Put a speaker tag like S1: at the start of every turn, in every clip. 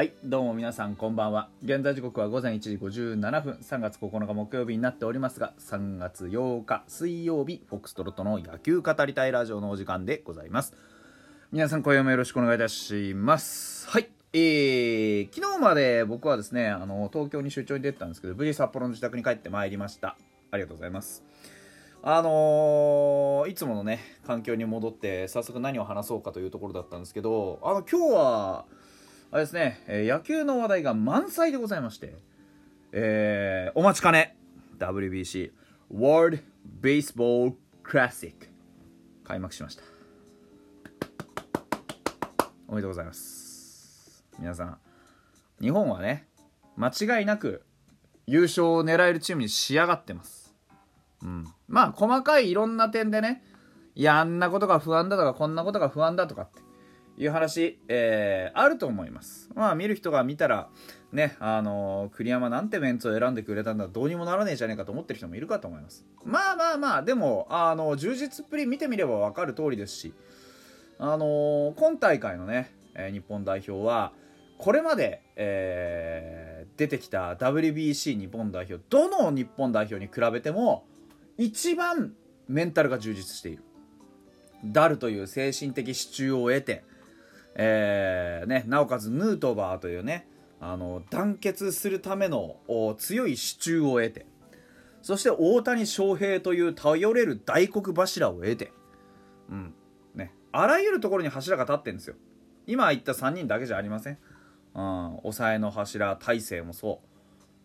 S1: はいどうも皆さんこんばんは。現在時刻は午前1時57分。3月9日木曜日になっておりますが3月8日水曜日フォックストロットの野球語りたいラジオのお時間でございます。皆さん今夜もよろしくお願いいたします。はいえー、昨日まで僕はですねあの東京に出張に出てたんですけど無事札幌の自宅に帰ってまいりました。ありがとうございます。あのー、いつものね環境に戻って早速何を話そうかというところだったんですけどあの今日はあれですね、え野球の話題が満載でございまして、えーお待ちかね WBC World Baseball Classic 開幕しました。おめでとうございます。皆さん日本はね間違いなく優勝を狙えるチームに仕上がってます。うん。まあ細かいいろんな点でねいやあんなことが不安だとかこんなことが不安だとかっていう話、えーあると思います。まあ見る人が見たらねあのー栗山なんてメンツを選んでくれたんだどうにもならねえじゃねえかと思ってる人もいるかと思います。まあまあまあでもあの充実っぷり見てみれば分かる通りですしあのー今大会のね、えー日本代表はこれまで、えー出てきた WBC 日本代表どの日本代表に比べても一番メンタルが充実している。ダルという精神的支柱を得て、えーね、なおかつヌートバーというねあの団結するための強い支柱を得てそして大谷翔平という頼れる大黒柱を得て、うんね、あらゆるところに柱が立ってるんですよ。今言った3人だけじゃありません、うん、抑えの柱大勢もそ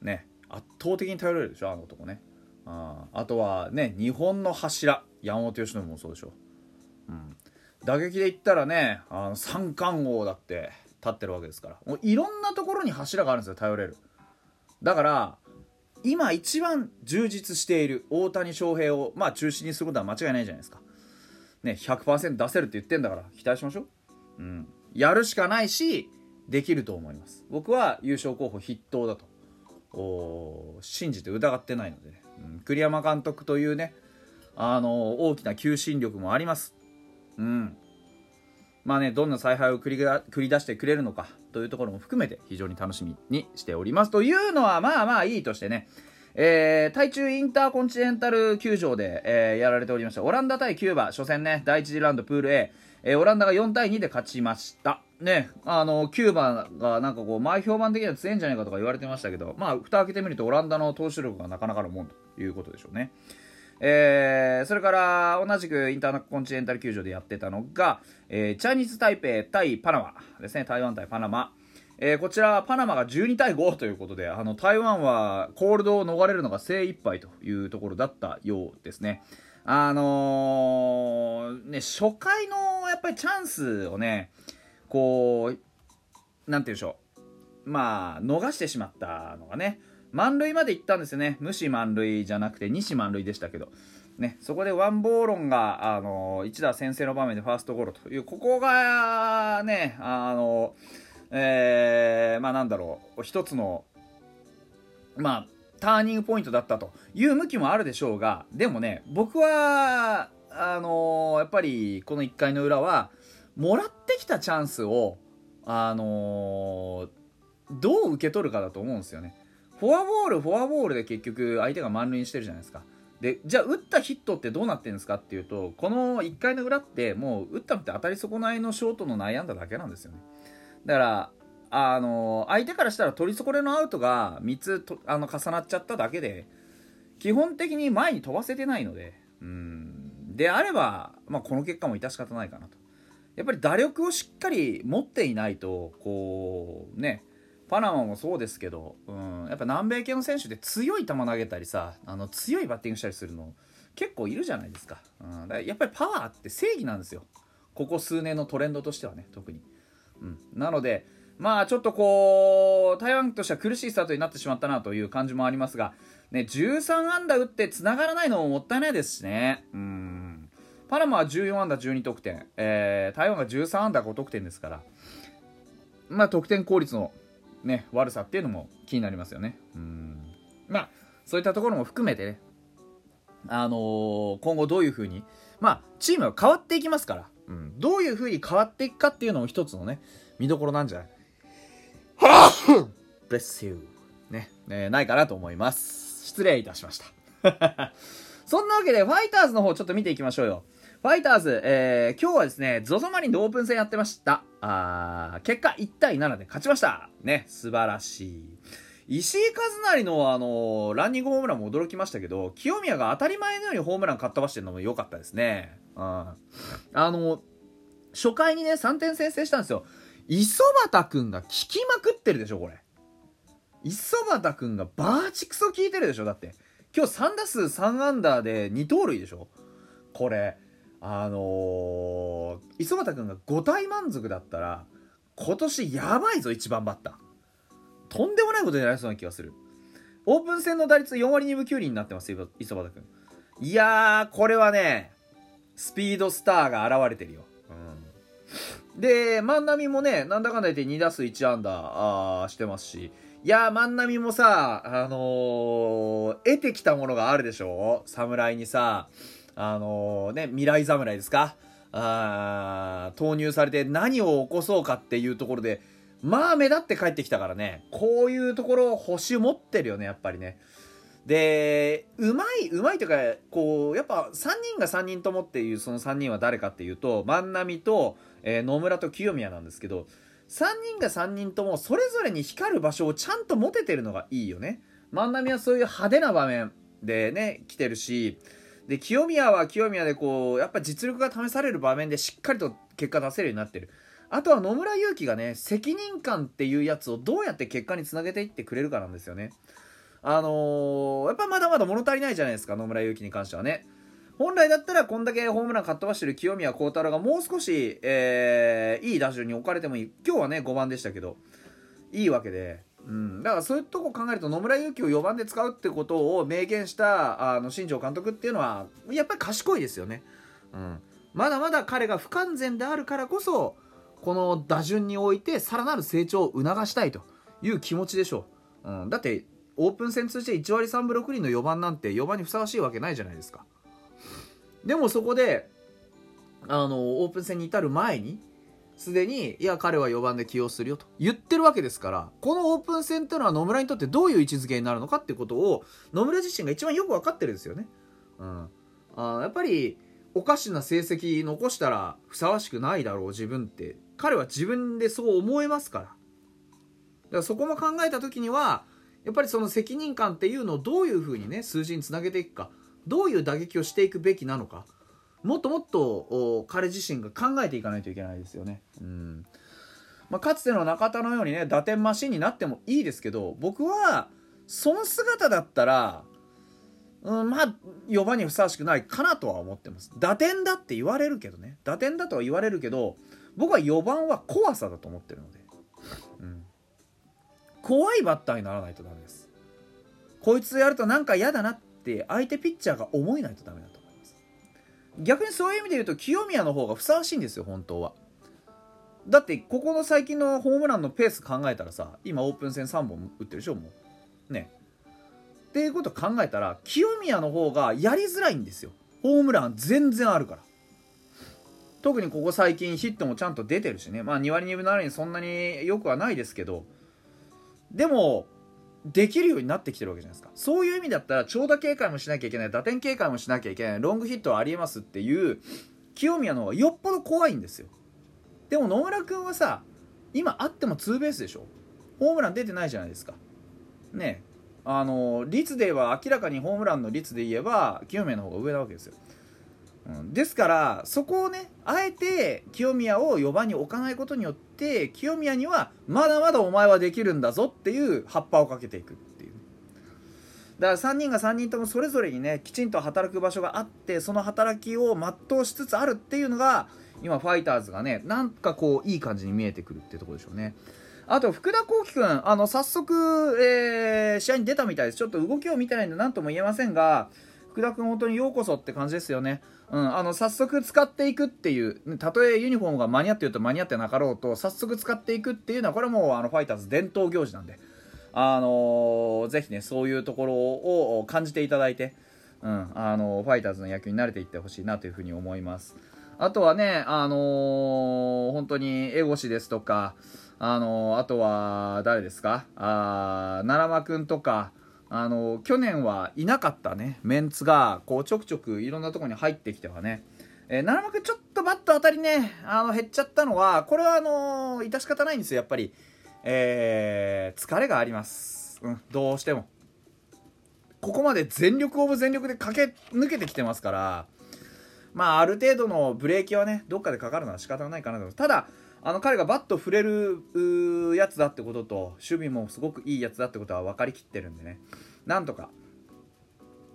S1: う。ね圧倒的に頼れるでしょあの男ね。ああとはね日本の柱山本由伸もそうでしょ、打撃で言ったらねあの三冠王だって立ってるわけですから。もういろんなところに柱があるんですよ頼れる。だから今一番充実している大谷翔平をまあ中心にすることは間違いないじゃないですか。ね100%出せるって言ってんだから期待しましょう。うん。やるしかないしできると思います。僕は優勝候補筆頭だと信じて疑ってないのでね、うん、栗山監督というねあの大きな求心力もあります。うん。まあねどんな采配を繰り繰り出してくれるのかというところも含めて非常に楽しみにしておりますというのはまあまあいいとしてね。えー、対中インターコンチネンタル球場で、えーやられておりました。オランダ対キューバ初戦ね。第1次ラウンドプール A、えーオランダが4対2で勝ちました。ね。あのキューバがなんかこう前評判的には強いんじゃないかとか言われてましたけどまあ蓋開けてみるとオランダの投手力がなかなかのもんということでしょうね。えーそれから同じくインターコンチネンタル球場でやってたのが、えーチャイニーズ・タイペイ対パナマですね。台湾対パナマ、えーこちらパナマが12対5ということであの台湾はコールドを逃れるのが精一杯というところだったようですね。あのーね初回のやっぱりチャンスをねこうなんて言うんでしょう。まあ逃してしまったのがね満塁まで行ったんですよね。無視満塁じゃなくて西満塁でしたけど。ね、そこでワンボーロンが、あの一打先制の場面でファーストゴロというここがねあのえーまあなんだろう一つのまあターニングポイントだったという向きもあるでしょうがでもね僕はあのやっぱりこの1回の裏はもらってきたチャンスをあのどう受け取るかだと思うんですよね。フォアボールフォアボールで結局相手が満塁してるじゃないですか。でじゃあ打ったヒットってどうなってるんですかっていうとこの1回の裏ってもう打ったのって当たり損ないのショートの内野安打だけなんですよね。だからあの相手からしたら取り損ねのアウトが3つとあの重なっちゃっただけで基本的に前に飛ばせてないのでうん。であれば、まあ、この結果も致し方ないかなと。やっぱり打力をしっかり持っていないとこうねパナマもそうですけど、うん、やっぱ南米系の選手で強い球投げたりさあの強いバッティングしたりするの結構いるじゃないですか,、うん、だからやっぱりパワーって正義なんですよ。ここ数年のトレンドとしてはね特に、うん、なのでまあちょっとこう台湾としては苦しいスタートになってしまったなという感じもありますが、ね、13安打打ってつながらないのももったいないですしね。うん。パナマは14安打12得点、えー台湾が13安打5得点ですからまあ得点効率のね、悪さっていうのも気になりますよね。うんまあそういったところも含めてね、あのー今後どういうふうに、まあチームは変わっていきますから、うん、どういうふうに変わっていくかっていうのも一つのね、見どころなんじゃないブレスユー。ね、え、ないかなと思います。失礼いたしました。そんなわけで、ファイターズの方ちょっと見ていきましょうよ。ファイターズ、えー、今日はですね、ゾゾマリンでオープン戦やってました。あ結果1対7で勝ちました。ね、素晴らしい。石井和成のあのランニングホームランも驚きましたけど、清宮が当たり前のようにホームランかっ飛ばしてるのも良かったですね。うん。あの、初回にね、3点先制したんですよ。磯端くんが効きまくってるでしょ、これ。磯端くんがバーチクソ効いてるでしょ、だって。今日3打数3アンダーで2盗塁でしょ。これ、あのー、磯端くんが5体満足だったら、今年やばいぞ、1番バッター。とんでもないことになりそうな気がする。オープン戦の打率4割2分9厘になってます、磯端くん。いやー、これはね、スピードスターが現れてるよ。うん、で、万波もね、なんだかんだ言って2打数1安打あしてますし、いやー、万波もさ、あのー、得てきたものがあるでしょ？侍にさ、あのー、ね、未来侍ですか？あ投入されて何を起こそうかっていうところで、まあ目立って帰ってきたからね、こういうところ星持ってるよね、やっぱりね。で、うまい、うまいというか、こう、やっぱ3人が3人ともっていうその3人は誰かっていうと、万波と、えー、野村と清宮なんですけど、3人が3人ともそれぞれに光る場所をちゃんと持ててるのがいいよね。万波はそういう派手な場面でね、来てるし、で、清宮は清宮でこう、やっぱ実力が試される場面でしっかりと結果出せるようになってる。あとは野村祐希がね、責任感っていうやつをどうやって結果につなげていってくれるかなんですよね。あのー、やっぱまだまだ物足りないじゃないですか、野村祐希に関してはね。本来だったらこんだけホームランかっ飛ばしてる清宮幸太郎がもう少し、えー、いい打順に置かれてもいい。今日はね、5番でしたけど、いいわけで。うん、だからそういうとこ考えると野村祐希を4番で使うってことを明言したあの新庄監督っていうのはやっぱり賢いですよね、うん、まだまだ彼が不完全であるからこそこの打順においてさらなる成長を促したいという気持ちでしょう、うん、だってオープン戦通じて1割3分6厘の4番なんて4番にふさわしいわけないじゃないですか。でもそこであのオープン戦に至る前にすでにいや彼は4番で起用するよと言ってるわけですからこのオープン戦っていうのは野村にとってどういう位置づけになるのかっていうことを野村自身が一番よく分かってるんですよね、うん、あやっぱりおかしな成績残したらふさわしくないだろう自分って。彼は自分でそう思えますから。だからそこも考えた時にはやっぱりその責任感っていうのをどういうふうにね数字につなげていくかどういう打撃をしていくべきなのかもっともっと彼自身が考えていかないといけないですよね。うん。まあ、かつての中田のようにね打点マシンになってもいいですけど僕はその姿だったら、うん、まあ4番にふさわしくないかなとは思ってます。打点だって言われるけどね。打点だとは言われるけど僕は4番は怖さだと思ってるので、うん、怖いバッターにならないとダメです。こいつやるとなんか嫌だなって相手ピッチャーが思えないとダメだと。逆にそういう意味で言うと清宮の方がふさわしいんですよ本当は。だってここの最近のホームランのペース考えたらさ今オープン戦3本打ってるでしょもう。ね。っていうこと考えたら清宮の方がやりづらいんですよ。ホームラン全然あるから。特にここ最近ヒットもちゃんと出てるしね。まあ2割2分7厘そんなによくはないですけど。でもできるようになってきてるわけじゃないですか。そういう意味だったら長打警戒もしなきゃいけない打点警戒もしなきゃいけないロングヒットはありえますっていう清宮の方がよっぽど怖いんですよ。でも野村君はさ今あってもツーベースでしょ。ホームラン出てないじゃないですか。ねあの率では明らかにホームランの率で言えば清宮の方が上なわけですよ。うん、ですからそこをねあえて清宮を4番に置かないことによって清宮にはまだまだお前はできるんだぞっていう葉っぱをかけていくっていう。だから3人が3人ともそれぞれにねきちんと働く場所があってその働きを全うしつつあるっていうのが今ファイターズがねなんかこういい感じに見えてくるっていうところでしょうね。あと福田幸輝君あの早速、えー、試合に出たみたいです。ちょっと動きを見てないんで何とも言えませんが福田君本当にようこそって感じですよね。うん、あの早速使っていくっていうたとえユニフォームが間に合ってると間に合ってなかろうと早速使っていくっていうのはこれはもうあのファイターズ伝統行事なんで、あのー、ぜひねそういうところを感じていただいて、うん、あのファイターズの野球に慣れていってほしいなというふうに思います。あとはね、あのー、本当に江越ですとかあのあとは誰ですか？あ奈良間くんとかあの去年はいなかったね。メンツがこうちょくちょくいろんなとこに入ってきてはね。えー、奈良間くちょっとバット当たりねあの減っちゃったのはこれはあの致し方ないんですよやっぱり、えー、疲れがあります、うん、どうしても。ここまで全力オブ全力で駆け抜けてきてますからまあある程度のブレーキはねどっかでかかるのは仕方ないかなと。ただあの彼がバット触れるやつだってことと守備もすごくいいやつだってことは分かりきってるんでねなんとか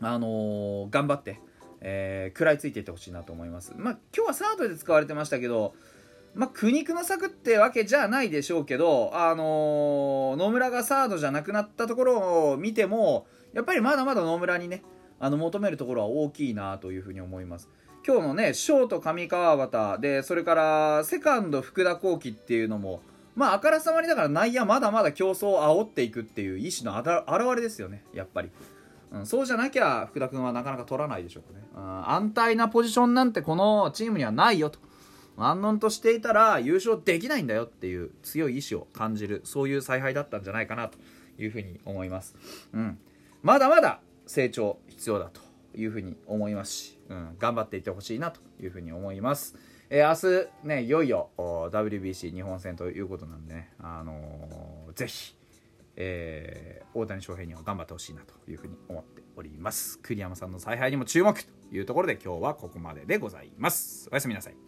S1: あのー、頑張って、えー、食らいついていってほしいなと思いますまあ今日はサードで使われてましたけどまあ、苦肉の策ってわけじゃないでしょうけど、あのー、野村がサードじゃなくなったところを見ても、やっぱりまだまだ野村にね、あの求めるところは大きいなというふうに思います。今日のね、ショート上川端で、それからセカンド福田幸輝っていうのも、まあ、あからさまにだから内野まだまだ競争を煽っていくっていう意思の表れですよね、やっぱり。うん、そうじゃなきゃ福田君はなかなか取らないでしょうかね、うん、安泰なポジションなんてこのチームにはないよと。安穏としていたら優勝できないんだよっていう強い意志を感じるそういう采配だったんじゃないかなというふうに思います、うん、まだまだ成長必要だというふうに思いますし、うん、頑張っていってほしいなというふうに思います。えー、明日ね、いよいよ WBC 日本戦ということなんでね、あのー、ぜひ、えー、大谷翔平には頑張ってほしいなというふうに思っております。栗山さんの采配にも注目というところで今日はここまででございます。おやすみなさい。